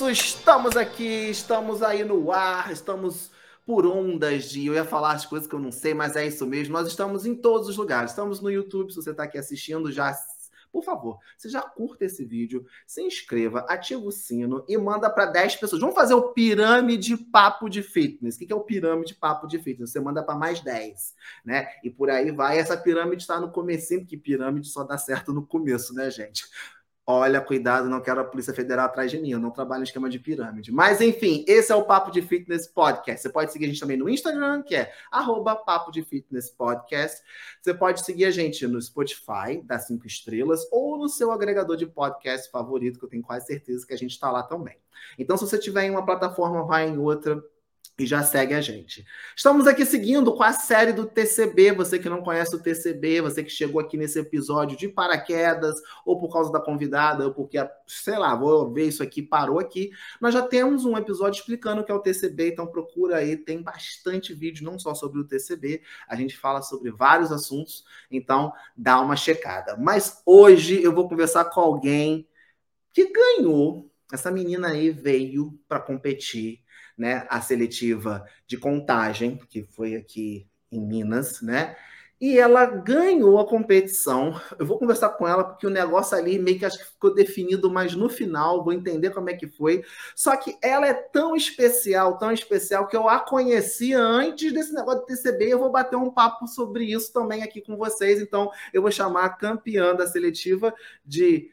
Isso, estamos aqui, estamos aí no ar, estamos por ondas de. Eu ia falar as coisas que eu não sei, mas é isso mesmo. Nós estamos em todos os lugares. Estamos no YouTube, se você está aqui assistindo, já. Por favor, você já curta esse vídeo, se inscreva, ativa o sino e manda para 10 pessoas. Vamos fazer o pirâmide papo de fitness. O que é o pirâmide papo de fitness? Você manda para mais 10, né? E por aí vai. Essa pirâmide está no comecinho, porque pirâmide só dá certo no começo, né, gente? Olha, cuidado, não quero a Polícia Federal atrás de mim, eu não trabalho em esquema de pirâmide. Mas, enfim, esse é o Papo de Fitness Podcast. Você pode seguir a gente também no Instagram, que é arroba Papo de Fitness Podcast. Você pode seguir a gente no Spotify, das cinco estrelas, ou no seu agregador de podcast favorito, que eu tenho quase certeza que a gente está lá também. Então, se você tiver em uma plataforma, vai em outra e já segue a gente. Estamos aqui seguindo com a série do TCB. Você que não conhece o TCB, você que chegou aqui nesse episódio de paraquedas, ou por causa da convidada, ou porque, sei lá, vou ver isso aqui, parou aqui. Nós já temos um episódio explicando o que é o TCB, então procura aí, tem bastante vídeo, não só sobre o TCB, a gente fala sobre vários assuntos, então dá uma checada. Mas hoje eu vou conversar com alguém que ganhou. Essa menina aí veio para competir né, a seletiva de contagem, que foi aqui em Minas, né? E ela ganhou a competição. Eu vou conversar com ela porque o negócio ali meio que acho que ficou definido, mas no final vou entender como é que foi. Só que ela é tão especial, tão especial que eu a conhecia antes desse negócio de TCB. Eu vou bater um papo sobre isso também aqui com vocês. Então eu vou chamar a campeã da seletiva de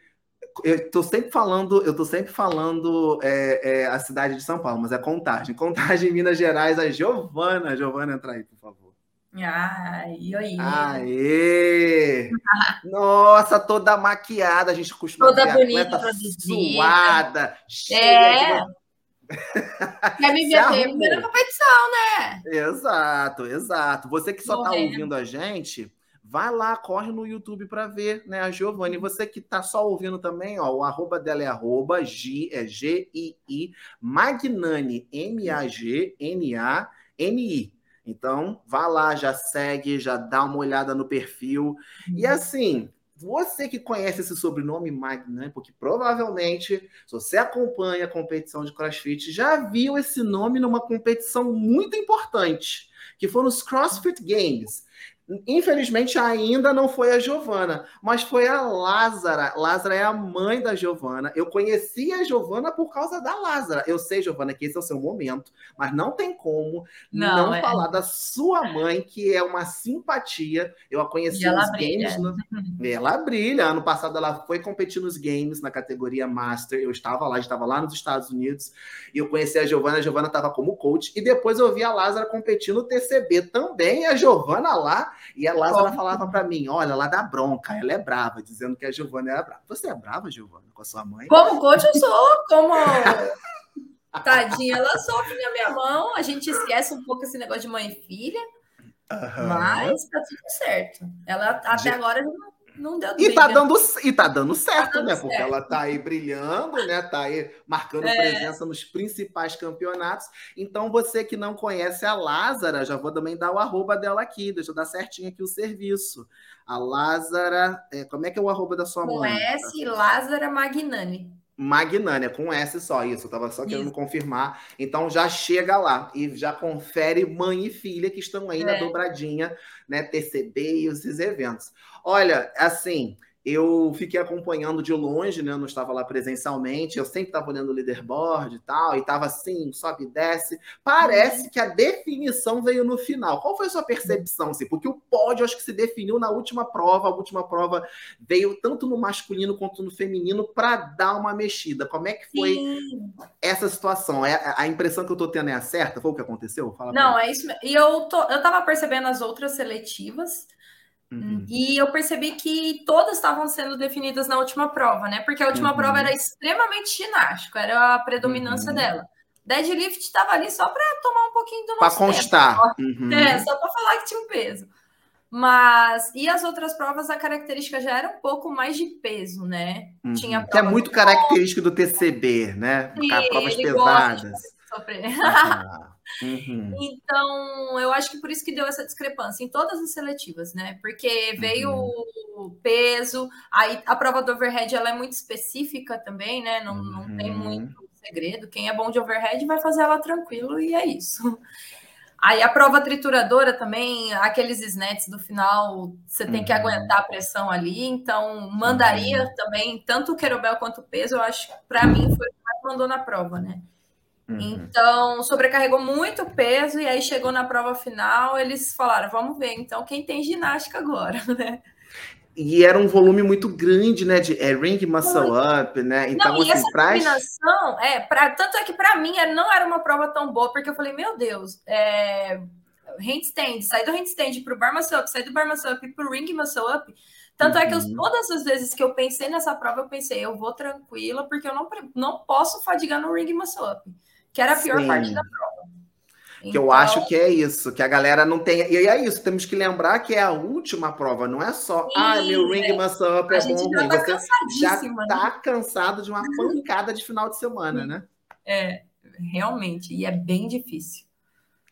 eu tô sempre falando, eu tô sempre falando é, é, a cidade de São Paulo, mas é Contagem. Contagem, Minas Gerais, a Giovana. Giovana, entra aí, por favor. Ai, oi. Aê! Nossa, toda maquiada, a gente costuma toda bonita, suada, cheia é. de... Quer me ver primeira competição, né? Exato, exato. Você que só está ouvindo a gente, Vai lá, corre no YouTube para ver, né, a Giovanni. Você que está só ouvindo também, ó, o arroba dela é arroba G, é G-I-I, Magnani, M-A-G-N-A-N-I. Então, vá lá, já segue, já dá uma olhada no perfil. E uhum. assim, você que conhece esse sobrenome Magnani, porque provavelmente, se você acompanha a competição de CrossFit, já viu esse nome numa competição muito importante, que foi nos CrossFit Games. Infelizmente ainda não foi a Giovana, mas foi a Lázara. Lázara é a mãe da Giovana. Eu conheci a Giovana por causa da Lázara. Eu sei, Giovana, que esse é o seu momento, mas não tem como não, não é. falar da sua mãe, que é uma simpatia. Eu a conheci nos games. No... Ela brilha. Ano passado ela foi competir nos games na categoria Master. Eu estava lá, estava lá nos Estados Unidos e eu conheci a Giovana. A Giovana estava como coach e depois eu vi a Lázara competir no TCB também. A Giovana lá e a Lázara falava para mim: olha, ela dá bronca, ela é brava, dizendo que a Giovana era brava. Você é brava, Giovana, com a sua mãe? Como coach, eu sou, como. Tadinha, ela sofre na minha mão, a gente esquece um pouco esse negócio de mãe e filha, uhum. mas tá tudo certo. Ela até agora não não deu e tá dando E tá dando certo, tá dando né? Certo. Porque ela tá aí brilhando, né? Tá aí marcando é. presença nos principais campeonatos. Então, você que não conhece a Lázara, já vou também dar o arroba dela aqui, deixa eu dar certinho aqui o serviço. A Lázara, é, como é que é o arroba da sua Com mãe? S, Lázara Magnani. Magnânia, com S só, isso, eu tava só querendo isso. confirmar. Então já chega lá e já confere mãe e filha que estão aí é. na dobradinha, né? TCB e esses eventos. Olha, assim, eu fiquei acompanhando de longe, né? Eu não estava lá presencialmente. Eu sempre estava olhando o leaderboard e tal, e estava assim, sobe e desce. Parece uhum. que a definição veio no final. Qual foi a sua percepção? Assim? Porque o pódio acho que se definiu na última prova. A última prova veio tanto no masculino quanto no feminino para dar uma mexida. Como é que foi Sim. essa situação? É, a impressão que eu estou tendo é a certa? Foi o que aconteceu? Fala não, é isso. E eu, tô, eu tava percebendo as outras seletivas. Uhum. E eu percebi que todas estavam sendo definidas na última prova, né? Porque a última uhum. prova era extremamente ginástico, era a predominância uhum. dela. Deadlift estava ali só para tomar um pouquinho do nosso Para constar. Uhum. É, só para falar que tinha um peso. Mas, e as outras provas, a característica já era um pouco mais de peso, né? Tinha que é muito característico do TCB, né? Sim, provas pesadas. Sofrer. Ah, uhum. Então, eu acho que por isso que deu essa discrepância em todas as seletivas, né? Porque veio uhum. o peso, aí a prova do overhead ela é muito específica também, né? Não, não tem uhum. muito segredo. Quem é bom de overhead vai fazer ela tranquilo e é isso. Aí a prova trituradora também, aqueles snets do final, você tem que uhum. aguentar a pressão ali, então mandaria uhum. também, tanto o querobel quanto o peso, eu acho que para mim foi o que mais mandou na prova, né? Uhum. Então, sobrecarregou muito peso e aí chegou na prova final, eles falaram, vamos ver, então quem tem ginástica agora, né? E era um volume muito grande, né? De é, ring muscle up, né? Então, não, assim, essa pra... combinação, é, pra, tanto é que para mim não era uma prova tão boa, porque eu falei, meu Deus, é, handstand, sair do handstand para o bar muscle up, sair do bar muscle up para o ring muscle up. Tanto uhum. é que eu, uhum. todas as vezes que eu pensei nessa prova, eu pensei, eu vou tranquila, porque eu não, não posso fadigar no ring muscle up, que era a pior Sim. parte da prova. Que então... eu acho que é isso, que a galera não tem. E é isso, temos que lembrar que é a última prova, não é só, Sim, ah, meu ring muscle up é bom. Já tá Você já tá né? cansado de uma pancada de final de semana, né? É, realmente, e é bem difícil.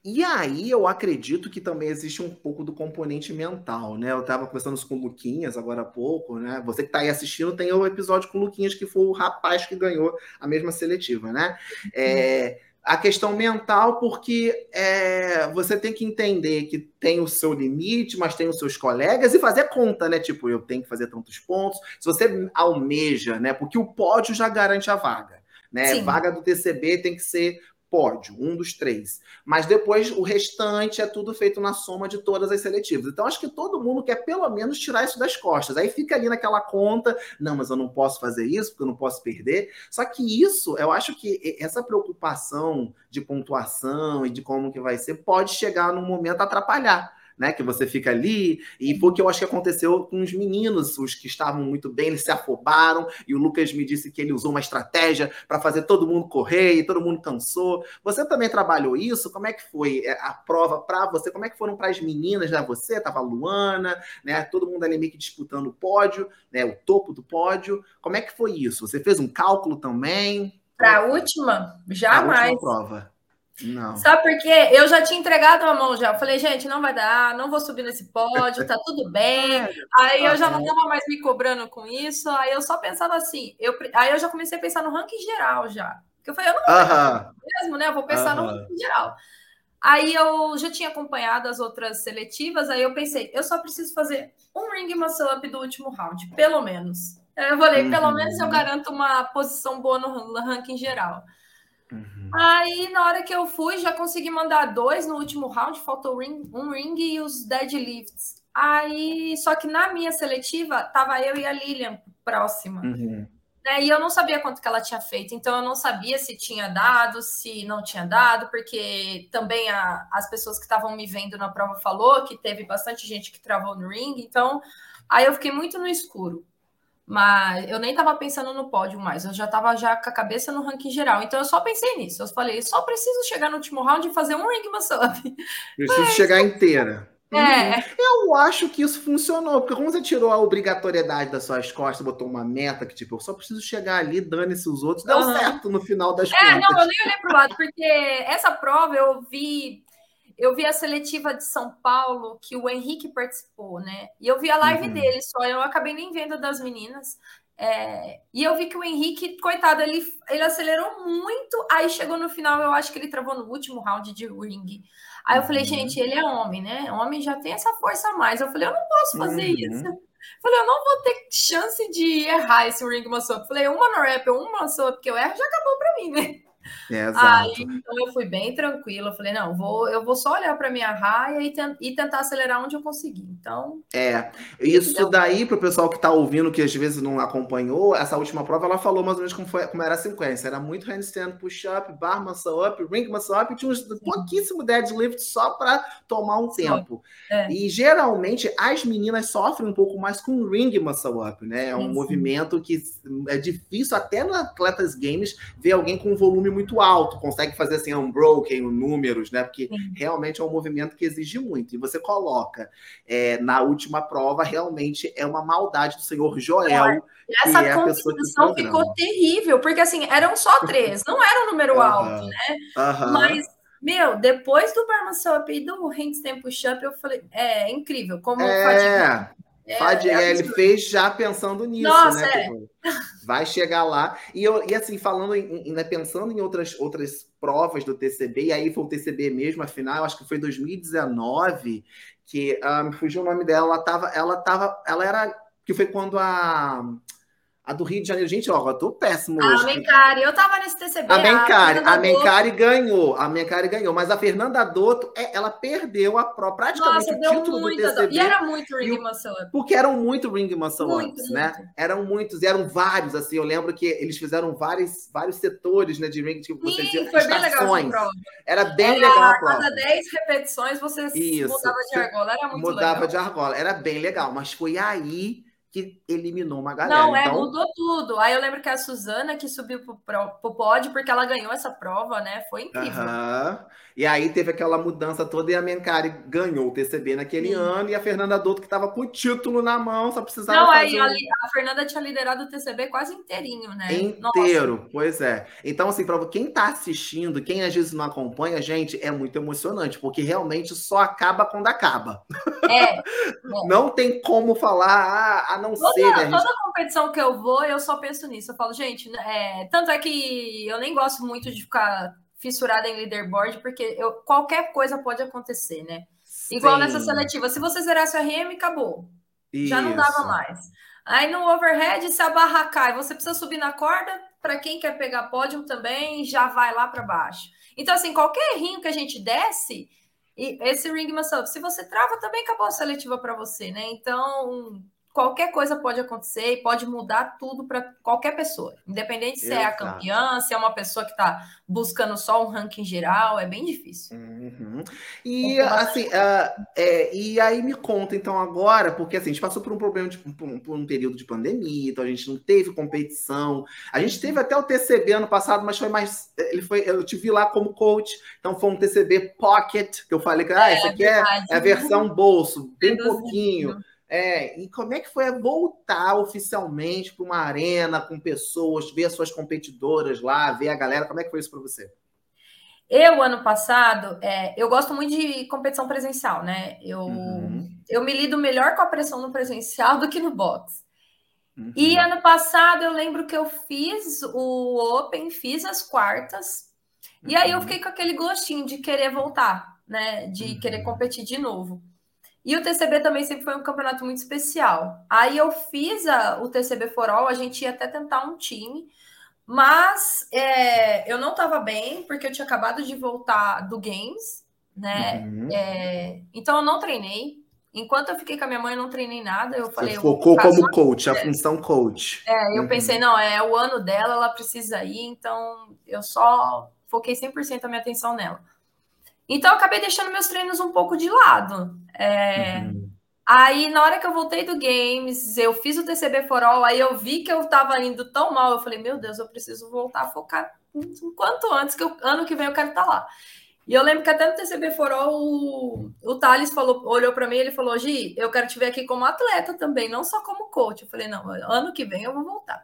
E aí eu acredito que também existe um pouco do componente mental, né? Eu estava conversando com o Luquinhas agora há pouco, né? Você que está aí assistindo tem o episódio com o Luquinhas, que foi o rapaz que ganhou a mesma seletiva, né? É, a questão mental, porque é, você tem que entender que tem o seu limite, mas tem os seus colegas e fazer conta, né? Tipo, eu tenho que fazer tantos pontos. Se você almeja, né? Porque o pódio já garante a vaga. Né? Vaga do TCB tem que ser pódio, um dos três. Mas depois o restante é tudo feito na soma de todas as seletivas. Então acho que todo mundo quer pelo menos tirar isso das costas. Aí fica ali naquela conta, não, mas eu não posso fazer isso porque eu não posso perder. Só que isso, eu acho que essa preocupação de pontuação e de como que vai ser pode chegar num momento atrapalhar né? Que você fica ali. E foi o que eu acho que aconteceu com os meninos, os que estavam muito bem, eles se afobaram. E o Lucas me disse que ele usou uma estratégia para fazer todo mundo correr e todo mundo cansou. Você também trabalhou isso? Como é que foi é, a prova para você? Como é que foram para as meninas, né? Você, tava a Luana, né? Todo mundo ali meio que disputando o pódio, né? O topo do pódio. Como é que foi isso? Você fez um cálculo também? Para a última? Jamais. A última prova. Não. Sabe por quê? Eu já tinha entregado a mão já. Eu falei, gente, não vai dar, não vou subir nesse pódio, tá tudo bem. Aí eu já não tava mais me cobrando com isso. Aí eu só pensava assim, eu, aí eu já comecei a pensar no ranking geral já. Porque eu falei, eu não vou uh -huh. mesmo, né? Eu vou pensar uh -huh. no ranking geral. Aí eu já tinha acompanhado as outras seletivas, aí eu pensei, eu só preciso fazer um ring muscle up do último round, pelo menos. Eu falei, uhum. pelo menos eu garanto uma posição boa no ranking geral. Uhum. Aí, na hora que eu fui, já consegui mandar dois no último round, faltou ring, um ring e os deadlifts. Aí, só que na minha seletiva, tava eu e a Lilian próxima. Uhum. Né, e eu não sabia quanto que ela tinha feito, então eu não sabia se tinha dado, se não tinha dado, porque também a, as pessoas que estavam me vendo na prova falou que teve bastante gente que travou no ring, então aí eu fiquei muito no escuro. Mas eu nem estava pensando no pódio mais, eu já estava já com a cabeça no ranking geral. Então eu só pensei nisso. Eu falei, só preciso chegar no último round e fazer um ring muscle up. Preciso Mas... chegar inteira. É. Eu acho que isso funcionou, porque como você tirou a obrigatoriedade das suas costas, botou uma meta que, tipo, eu só preciso chegar ali, dane-se os outros, deu uhum. certo no final das é, contas. É, não, eu nem olhei pro lado, porque essa prova eu vi eu vi a seletiva de São Paulo que o Henrique participou, né? E eu vi a live uhum. dele só, eu acabei nem vendo das meninas. É, e eu vi que o Henrique, coitado, ele, ele acelerou muito, aí chegou no final, eu acho que ele travou no último round de ring. Aí eu falei, uhum. gente, ele é homem, né? Homem já tem essa força a mais. Eu falei, eu não posso fazer uhum. isso. Eu falei, eu não vou ter chance de errar esse ring muscle up. Falei, uma no rap, uma muscle up que eu erro, já acabou pra mim, né? É, Aí, então eu fui bem tranquila. Falei, não, vou, eu vou só olhar para minha raia e, ten e, tentar acelerar onde eu conseguir. Então. É, isso daí para o pessoal que está ouvindo, que às vezes não acompanhou, essa última prova, ela falou mais ou menos como, foi, como era a sequência. Era muito handstand, push-up, bar muscle up, ring muscle up, tinha um pouquíssimo deadlift só para tomar um tempo. É. E geralmente as meninas sofrem um pouco mais com ring muscle up, né? É um sim, movimento que é difícil até no Atletas Games ver alguém com um volume muito alto, consegue fazer assim, unbroken, números, né? Porque Sim. realmente é um movimento que exige muito. E você coloca é, na última prova, realmente é uma maldade do senhor Joel. Essa é competição ficou terrível, porque assim, eram só três, não era um número alto, né? Mas meu, depois do Barman Up e do Handstand Push-Up, eu falei, é, é incrível. Como é, é, Fadiga, é ele fez já pensando nisso, Nossa, né? É. Vai chegar lá. E, eu, e assim, falando em, né, pensando em outras, outras provas do TCB, e aí foi o TCB mesmo, afinal, acho que foi 2019, que ah, me fugiu o nome dela, ela tava, ela tava, ela era, que foi quando a a do Rio de Janeiro, gente, ó, eu tô péssimo hoje. A Mencari, eu tava nesse TCB. A Mencari, a, a Mencari ganhou, a Mencari ganhou, mas a Fernanda Dotto, é, ela perdeu a pró, praticamente Nossa, o título do TCB. E era muito Ring Up. Porque eram muito Ring muito, Ups, né? Eram muitos, e eram vários, assim, eu lembro que eles fizeram vários, vários setores, né, de Ring, tipo, Sim, você foi bem legal a prova. Era bem era, legal a prova. Cada 10 repetições você Isso. mudava de argola, era muito mudava legal. Mudava de argola, era bem legal, mas foi aí que eliminou uma galera. Não, é, então... mudou tudo. Aí eu lembro que a Suzana que subiu pro, pódio porque ela ganhou essa prova, né? Foi incrível. Uhum. E aí teve aquela mudança toda e a Mencari ganhou o TCB naquele Sim. ano e a Fernanda Douto que estava com o título na mão, só precisava Não, fazer... aí a, a, Fernanda tinha liderado o TCB quase inteirinho, né? Inteiro, Nossa. pois é. Então assim, para quem está assistindo, quem às vezes não acompanha, gente, é muito emocionante, porque realmente só acaba quando acaba. É. não tem como falar, ah, não toda, ser, né? Toda gente... competição que eu vou, eu só penso nisso. Eu falo, gente, é... tanto é que eu nem gosto muito de ficar fissurada em leaderboard, porque eu, qualquer coisa pode acontecer, né? Sim. Igual nessa seletiva, se você zerasse o RM, acabou. Isso. Já não dava mais. Aí no overhead, se a barra cai, você precisa subir na corda, para quem quer pegar pódio também, já vai lá para baixo. Então, assim, qualquer rinho que a gente desce, esse ring muscle, se você trava, também acabou a seletiva para você, né? Então, qualquer coisa pode acontecer e pode mudar tudo para qualquer pessoa, independente se Exato. é a campeã, se é uma pessoa que está buscando só um ranking geral, é bem difícil. Uhum. E assim, uh, é, e aí me conta então agora, porque assim, a gente passou por um problema de, por, um, por um período de pandemia, então a gente não teve competição, a gente teve até o TCB ano passado, mas foi mais, ele foi, eu te vi lá como coach, então foi um TCB pocket que eu falei que ah, é, essa aqui é, é, a versão bolso, bem pouquinho. É, e como é que foi voltar oficialmente para uma arena com pessoas, ver as suas competidoras lá, ver a galera? Como é que foi isso para você? Eu, ano passado, é, eu gosto muito de competição presencial, né? Eu, uhum. eu me lido melhor com a pressão no presencial do que no box. Uhum. E ano passado eu lembro que eu fiz o Open, fiz as quartas, uhum. e aí eu uhum. fiquei com aquele gostinho de querer voltar, né? De querer uhum. competir de novo. E o TCB também sempre foi um campeonato muito especial. Aí eu fiz a, o TCB For All, a gente ia até tentar um time, mas é, eu não estava bem, porque eu tinha acabado de voltar do Games, né? Uhum. É, então eu não treinei. Enquanto eu fiquei com a minha mãe, eu não treinei nada. Eu falei. Você focou como coach, a função coach. É, eu uhum. pensei, não, é o ano dela, ela precisa ir, então eu só foquei 100% a minha atenção nela. Então, eu acabei deixando meus treinos um pouco de lado. É... Uhum. Aí, na hora que eu voltei do Games, eu fiz o TCB For All, aí eu vi que eu tava indo tão mal, eu falei, meu Deus, eu preciso voltar a focar quanto antes, que eu, ano que vem eu quero estar tá lá. E eu lembro que até no TCB For All, o, o Thales falou, olhou para mim e ele falou, Gi, eu quero te ver aqui como atleta também, não só como coach. Eu falei, não, ano que vem eu vou voltar.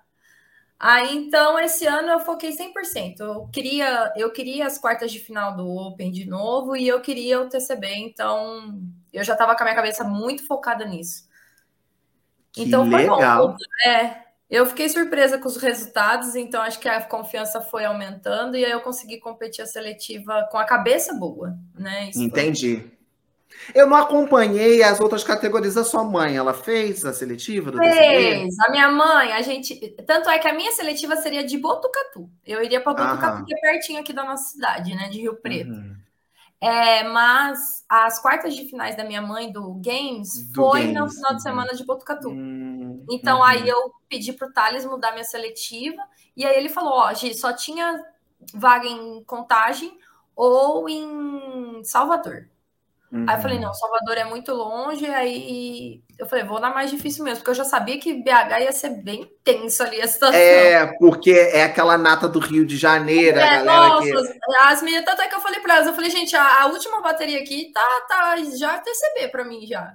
Aí, então, esse ano eu foquei 100%. Eu queria, eu queria as quartas de final do Open de novo e eu queria o TCB, então eu já estava com a minha cabeça muito focada nisso. Que então, foi legal. bom. É, eu fiquei surpresa com os resultados, então acho que a confiança foi aumentando e aí eu consegui competir a seletiva com a cabeça boa, né? Isso Entendi. Foi... Eu não acompanhei as outras categorias da sua mãe. Ela fez a seletiva do Fez. A minha mãe, a gente. Tanto é que a minha seletiva seria de Botucatu. Eu iria para Botucatu, que é pertinho aqui da nossa cidade, né? De Rio Preto. Uhum. É, mas as quartas de finais da minha mãe do Games do foi Games. no final de semana de Botucatu. Uhum. Então uhum. aí eu pedi para o Thales mudar minha seletiva. E aí ele falou: Ó, Gi, só tinha vaga em contagem ou em Salvador. Uhum. Aí eu falei, uhum. não, Salvador é muito longe, aí eu falei, vou na mais difícil mesmo, porque eu já sabia que BH ia ser bem tenso ali a situação. É, porque é aquela nata do Rio de Janeiro, é, a galera nossa, que... as meninas, tanto é que eu falei para elas, eu falei, gente, a, a, última bateria aqui tá, tá já TCB para mim já.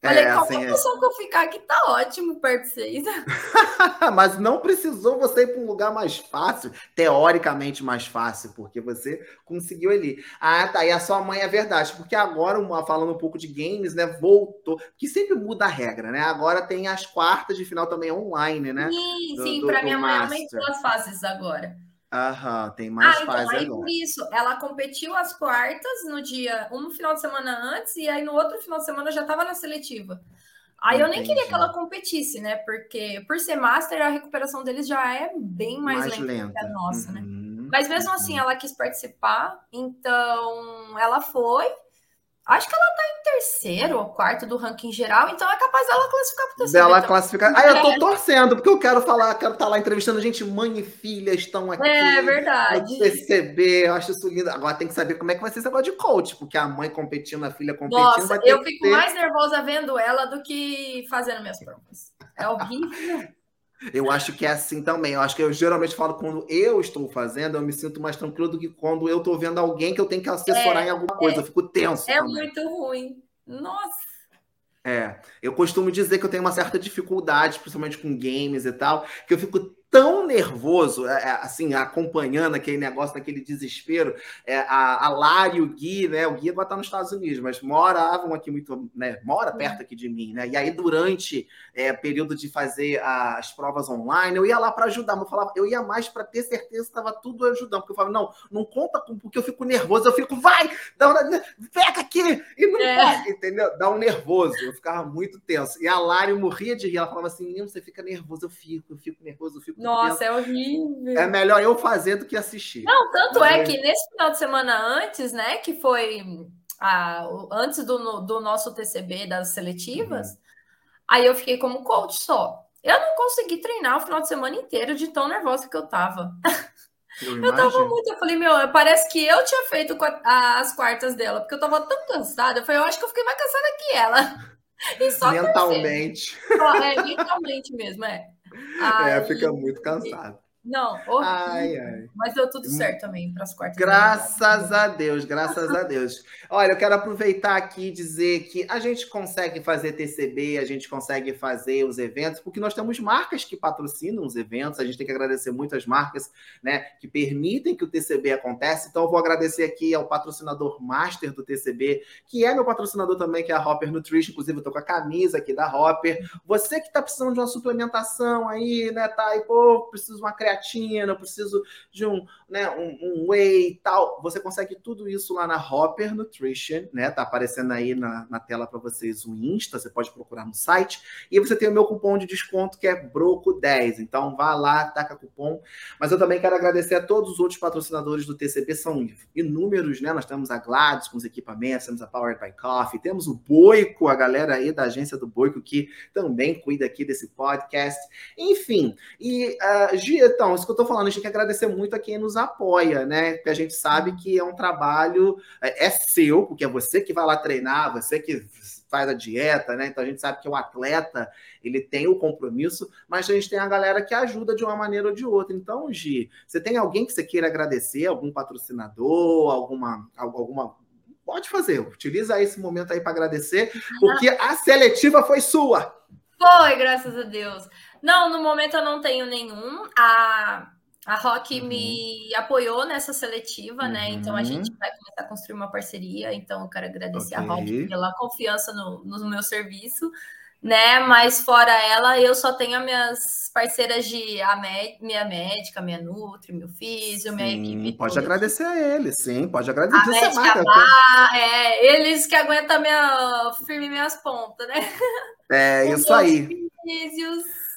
Falei, é, qualquer assim, é. que eu ficar aqui tá ótimo perto de vocês. Mas não precisou você ir para um lugar mais fácil, teoricamente mais fácil, porque você conseguiu ali. Ah, tá. E a sua mãe é verdade, porque agora, falando um pouco de games, né? Voltou, que sempre muda a regra, né? Agora tem as quartas de final também online, né? Sim, do, sim, para minha mãe aumentou as fases agora. Aham, tem mais ah, então, aí agora. por isso, ela competiu as quartas no dia, um final de semana antes, e aí no outro final de semana já estava na seletiva. Aí Entendi. eu nem queria que ela competisse, né? Porque por ser master, a recuperação deles já é bem mais, mais lenta, lenta, que a nossa, né? uhum. né? Mas mesmo assim, uhum. ela quis participar, então ela foi. Acho que ela tá em terceiro ou quarto do ranking geral, então é capaz dela classificar pro terceiro. Dela então. classificar. Ah, eu tô é. torcendo, porque eu quero falar, quero estar tá lá entrevistando gente, mãe e filha estão aqui. É verdade. Perceber, eu acho isso lindo. Agora tem que saber como é que vai ser esse negócio de coach, porque a mãe competindo, a filha competindo. Nossa, eu fico ter... mais nervosa vendo ela do que fazendo minhas provas. É horrível. Eu acho que é assim também. Eu acho que eu geralmente falo quando eu estou fazendo, eu me sinto mais tranquilo do que quando eu estou vendo alguém que eu tenho que assessorar é, em alguma coisa. É, eu fico tenso. É também. muito ruim. Nossa. É, eu costumo dizer que eu tenho uma certa dificuldade, principalmente com games e tal, que eu fico tão nervoso, é, é, assim, acompanhando aquele negócio, daquele desespero. É, a, a Lara e o Gui, né? O Gui agora está nos Estados Unidos, mas moravam aqui muito, né? Mora perto aqui de mim, né? E aí, durante é, período de fazer as provas online, eu ia lá para ajudar, mas eu falava, eu ia mais para ter certeza que estava tudo ajudando, porque eu falava, não, não conta com, porque eu fico nervoso, eu fico, vai, dá uma, pega aqui, e não é. vai, entendeu? Dá um nervoso, eu ficava muito tenso. E a Lara morria de rir, ela falava assim, você fica nervoso, eu fico, eu fico nervoso, eu fico nossa, é horrível. É melhor eu fazer do que assistir. Não, tanto é que nesse final de semana antes, né, que foi a, antes do, do nosso TCB das seletivas, uhum. aí eu fiquei como coach só. Eu não consegui treinar o final de semana inteiro de tão nervosa que eu tava. Eu, eu tava muito, eu falei, meu, parece que eu tinha feito as quartas dela, porque eu tava tão cansada. Eu falei, eu acho que eu fiquei mais cansada que ela. E só mentalmente. É, mentalmente mesmo, é. Ai, é, fica muito cansado. Não, horrível. Ai, ai. Mas deu tudo certo também para as quartas. Graças a Deus, graças a Deus. Olha, eu quero aproveitar aqui e dizer que a gente consegue fazer TCB, a gente consegue fazer os eventos, porque nós temos marcas que patrocinam os eventos. A gente tem que agradecer muitas marcas, né, que permitem que o TCB aconteça. Então, eu vou agradecer aqui ao patrocinador master do TCB, que é meu patrocinador também, que é a Hopper Nutrition. Inclusive, eu tô com a camisa aqui da Hopper. Você que está precisando de uma suplementação aí, né, tá? E, pô, preciso de uma creatina creatina, eu preciso de um, né, um, um whey e tal. Você consegue tudo isso lá na Hopper Nutrition, né? Tá aparecendo aí na, na tela para vocês o Insta, você pode procurar no site. E você tem o meu cupom de desconto que é BROCO10. Então vá lá, taca cupom. Mas eu também quero agradecer a todos os outros patrocinadores do TCB, são inúmeros, né? Nós temos a Gladys com os equipamentos, temos a Powered by Coffee, temos o Boico, a galera aí da agência do Boico que também cuida aqui desse podcast. Enfim, e uh, Gia, então, isso que eu tô falando, a gente tem que agradecer muito a quem nos apoia, né? Porque a gente sabe que é um trabalho, é, é seu, porque é você que vai lá treinar, você que faz a dieta, né? Então a gente sabe que o atleta ele tem o compromisso, mas a gente tem a galera que ajuda de uma maneira ou de outra. Então, Gi, você tem alguém que você queira agradecer, algum patrocinador, alguma, alguma pode fazer, utiliza esse momento aí para agradecer, porque a seletiva foi sua. Foi, graças a Deus. Não, no momento eu não tenho nenhum. A, a Rock uhum. me apoiou nessa seletiva, uhum. né? Então a gente vai começar a construir uma parceria. Então eu quero agradecer okay. a Rock pela confiança no, no meu serviço, né? Mas fora ela, eu só tenho as minhas parceiras de a minha médica, minha Nutri, meu físio, minha equipe. Pode toda. agradecer a eles, sim, pode agradecer. A médica lá, é, eles que aguentam minha, firme minhas pontas, né? É, isso aí. Físios.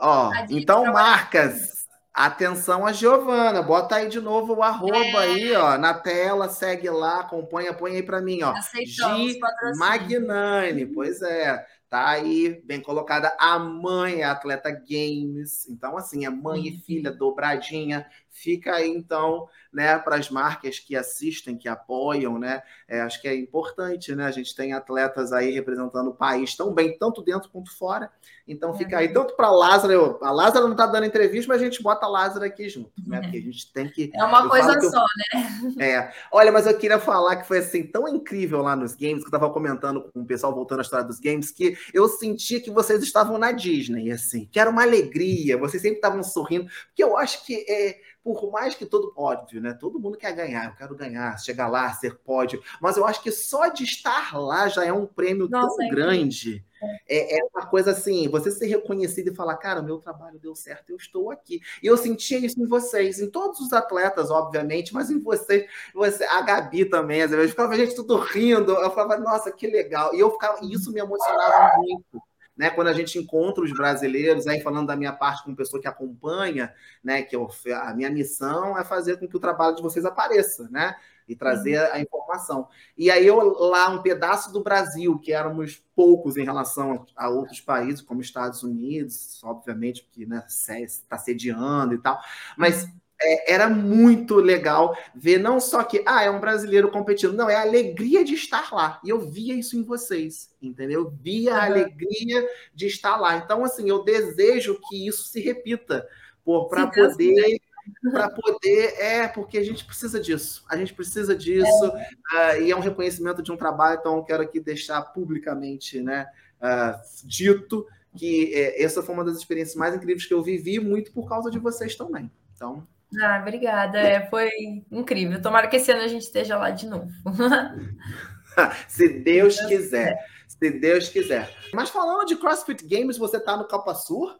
Ó. Então, marcas. Atenção a Giovana, bota aí de novo o arroba é. aí, ó, na tela, segue lá, acompanha, põe aí para mim, ó. Gi Magnani, pois é. tá aí, bem colocada. A mãe é atleta games, então assim, é mãe e uhum. filha dobradinha. Fica aí então, né, para as marcas que assistem, que apoiam, né? É, acho que é importante, né? A gente tem atletas aí representando o país tão bem, tanto dentro quanto fora. Então fica aí, tanto para Lázaro, a Lázaro não está dando entrevista, mas a gente bota a Lázaro aqui junto, né? Porque a gente tem que. É uma coisa só, eu, né? É. Olha, mas eu queria falar que foi assim tão incrível lá nos games, que eu estava comentando com o pessoal voltando à história dos games, que eu sentia que vocês estavam na Disney, assim, que era uma alegria, vocês sempre estavam sorrindo, porque eu acho que é por mais que todo, óbvio, né? Todo mundo quer ganhar, eu quero ganhar, chegar lá, ser pódio, mas eu acho que só de estar lá já é um prêmio Nossa, tão é grande. É, é, uma coisa assim, você ser reconhecido e falar, cara, meu trabalho deu certo, eu estou aqui. E eu sentia isso em vocês, em todos os atletas, obviamente, mas em vocês, você, a Gabi também, às vezes, ficava a gente tudo rindo, eu falava, nossa, que legal. E eu ficava, isso me emocionava muito né, quando a gente encontra os brasileiros, aí falando da minha parte como pessoa que acompanha, né, que eu, a minha missão é fazer com que o trabalho de vocês apareça, né, e trazer uhum. a informação. E aí eu lá um pedaço do Brasil, que éramos poucos em relação a outros países, como Estados Unidos, obviamente, porque né, está sediando e tal, mas é, era muito legal ver não só que ah, é um brasileiro competindo, não, é a alegria de estar lá. E eu via isso em vocês, entendeu? Eu via a alegria de estar lá. Então, assim, eu desejo que isso se repita, para poder. Para poder, é, porque a gente precisa disso, a gente precisa disso, é. Uh, e é um reconhecimento de um trabalho, então eu quero aqui deixar publicamente né, uh, dito que é, essa foi uma das experiências mais incríveis que eu vivi, muito por causa de vocês também. Então, ah, obrigada. É, foi incrível. Tomara que esse ano a gente esteja lá de novo. Se Deus quiser. Se Deus quiser. Mas falando de CrossFit Games, você está no Copa Sur?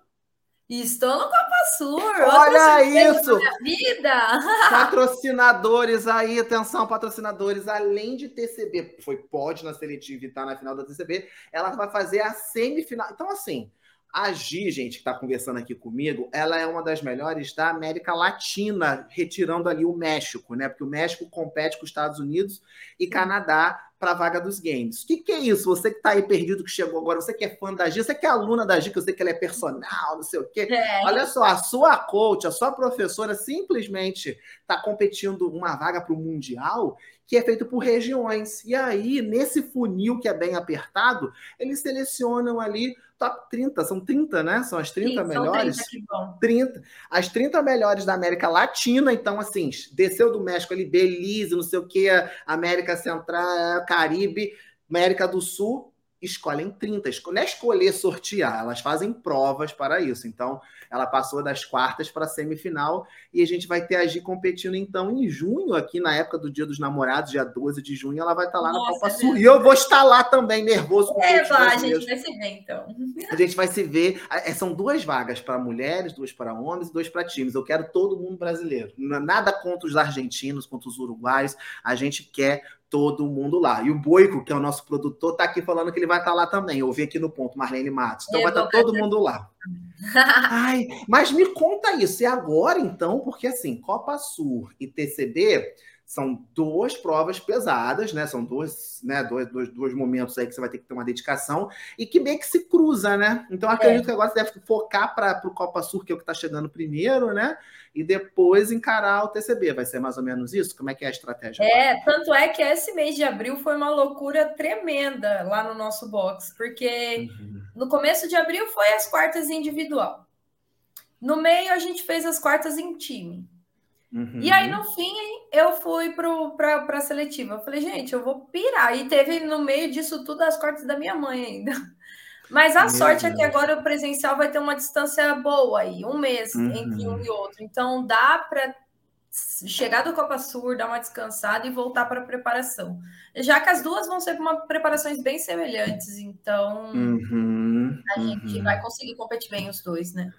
Estou no Copa Sur. Olha isso! Vida. Patrocinadores aí, atenção, patrocinadores. Além de TCB, foi pode na seletiva e tá na final da TCB, ela vai fazer a semifinal. Então, assim, a Gi, gente, que está conversando aqui comigo, ela é uma das melhores da América Latina, retirando ali o México, né? Porque o México compete com os Estados Unidos e Canadá para a vaga dos games. O que, que é isso? Você que está aí perdido, que chegou agora, você que é fã da Gi, você que é aluna da Gi, que eu sei que ela é personal, não sei o quê. É. Olha só, a sua coach, a sua professora simplesmente está competindo uma vaga para o Mundial que é feito por regiões. E aí, nesse funil que é bem apertado, eles selecionam ali top 30, são 30, né? São as 30 Sim, melhores. 30, 30, As 30 melhores da América Latina, então, assim, desceu do México ali, Belize, não sei o que, América Central, Caribe, América do Sul, escolhem 30. Não é escolher sortear, elas fazem provas para isso. Então, ela passou das quartas para a semifinal e a gente vai ter a Gi competindo, então, em junho, aqui na época do Dia dos Namorados, dia 12 de junho, ela vai estar lá Nossa, na Copa Sul. E eu vou estar lá também, nervoso. É, a gente vai se ver, então. A gente vai se ver. É, são duas vagas para mulheres, duas para homens e duas para times. Eu quero todo mundo brasileiro. Nada contra os argentinos, contra os uruguaios. A gente quer todo mundo lá. E o Boico, que é o nosso produtor, está aqui falando que ele vai estar tá lá também. Eu vi aqui no ponto, Marlene Matos. Então Eu vai estar tá todo mundo lá. Ai, mas me conta isso. E agora, então, porque assim, Copa Sur e TCB são duas provas pesadas, né? São dois, né, dois, dois, dois momentos aí que você vai ter que ter uma dedicação e que meio que se cruza, né? Então acredito é. que agora você deve focar para o Copa Sur, que é o que está chegando primeiro, né? E depois encarar o TCB. Vai ser mais ou menos isso? Como é que é a estratégia? É, agora? tanto é que esse mês de abril foi uma loucura tremenda lá no nosso box, porque uhum. no começo de abril foi as quartas individual. No meio a gente fez as quartas em time. Uhum. E aí, no fim, eu fui para a seletiva. Eu falei, gente, eu vou pirar. E teve no meio disso tudo as cortes da minha mãe ainda. Mas a Meu sorte Deus. é que agora o presencial vai ter uma distância boa aí, um mês uhum. entre um e outro. Então dá para chegar do Copa Sur, dar uma descansada e voltar para a preparação. Já que as duas vão ser uma preparações bem semelhantes, então uhum. a gente uhum. vai conseguir competir bem os dois, né?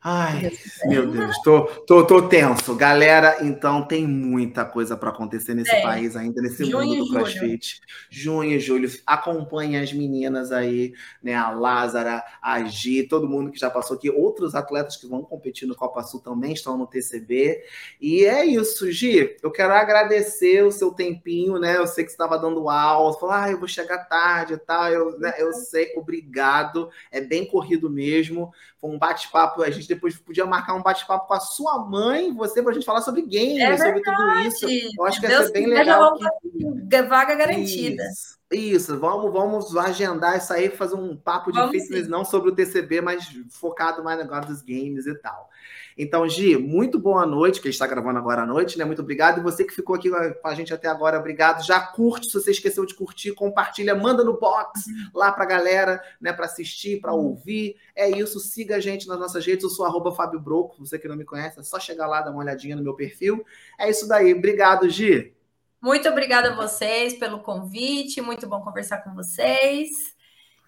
Ai, meu Deus, tô, tô, tô tenso. Galera, então tem muita coisa para acontecer nesse é. país ainda, nesse Junho mundo do CrossFit. Junho e julho. Acompanhe as meninas aí, né? A Lázara, a Gi, todo mundo que já passou aqui. Outros atletas que vão competir no Copa Sul também estão no TCB. E é isso, Gi. Eu quero agradecer o seu tempinho, né? Eu sei que você estava dando aula, você falou, ah, eu vou chegar tarde e tal. Eu, né, eu sei, obrigado. É bem corrido mesmo. Foi um bate-papo, a gente depois podia marcar um bate-papo com a sua mãe, você, para a gente falar sobre games, é sobre tudo isso. Eu acho que ia ser bem legal. Que... Vaga garantida. Isso. Isso, vamos, vamos agendar isso aí, fazer um papo de vamos fitness, sim. não sobre o TCB, mas focado mais no negócio dos games e tal. Então, Gi, muito boa noite, que está gravando agora à noite, né? Muito obrigado. E você que ficou aqui com a gente até agora, obrigado. Já curte, se você esqueceu de curtir, compartilha, manda no box lá para a galera, né? Para assistir, para ouvir. É isso, siga a gente nas nossas redes. Eu sou arroba Fábio Broco, você que não me conhece, é só chegar lá, dar uma olhadinha no meu perfil. É isso daí. Obrigado, Gi. Muito obrigada a vocês pelo convite, muito bom conversar com vocês.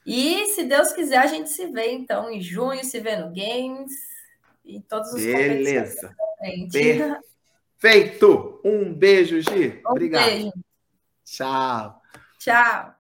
E se Deus quiser, a gente se vê então em junho, se vê no Games e todos os Beleza. Perfeito. Um beijo, Gi. Um Obrigado. Beijo. Tchau. Tchau.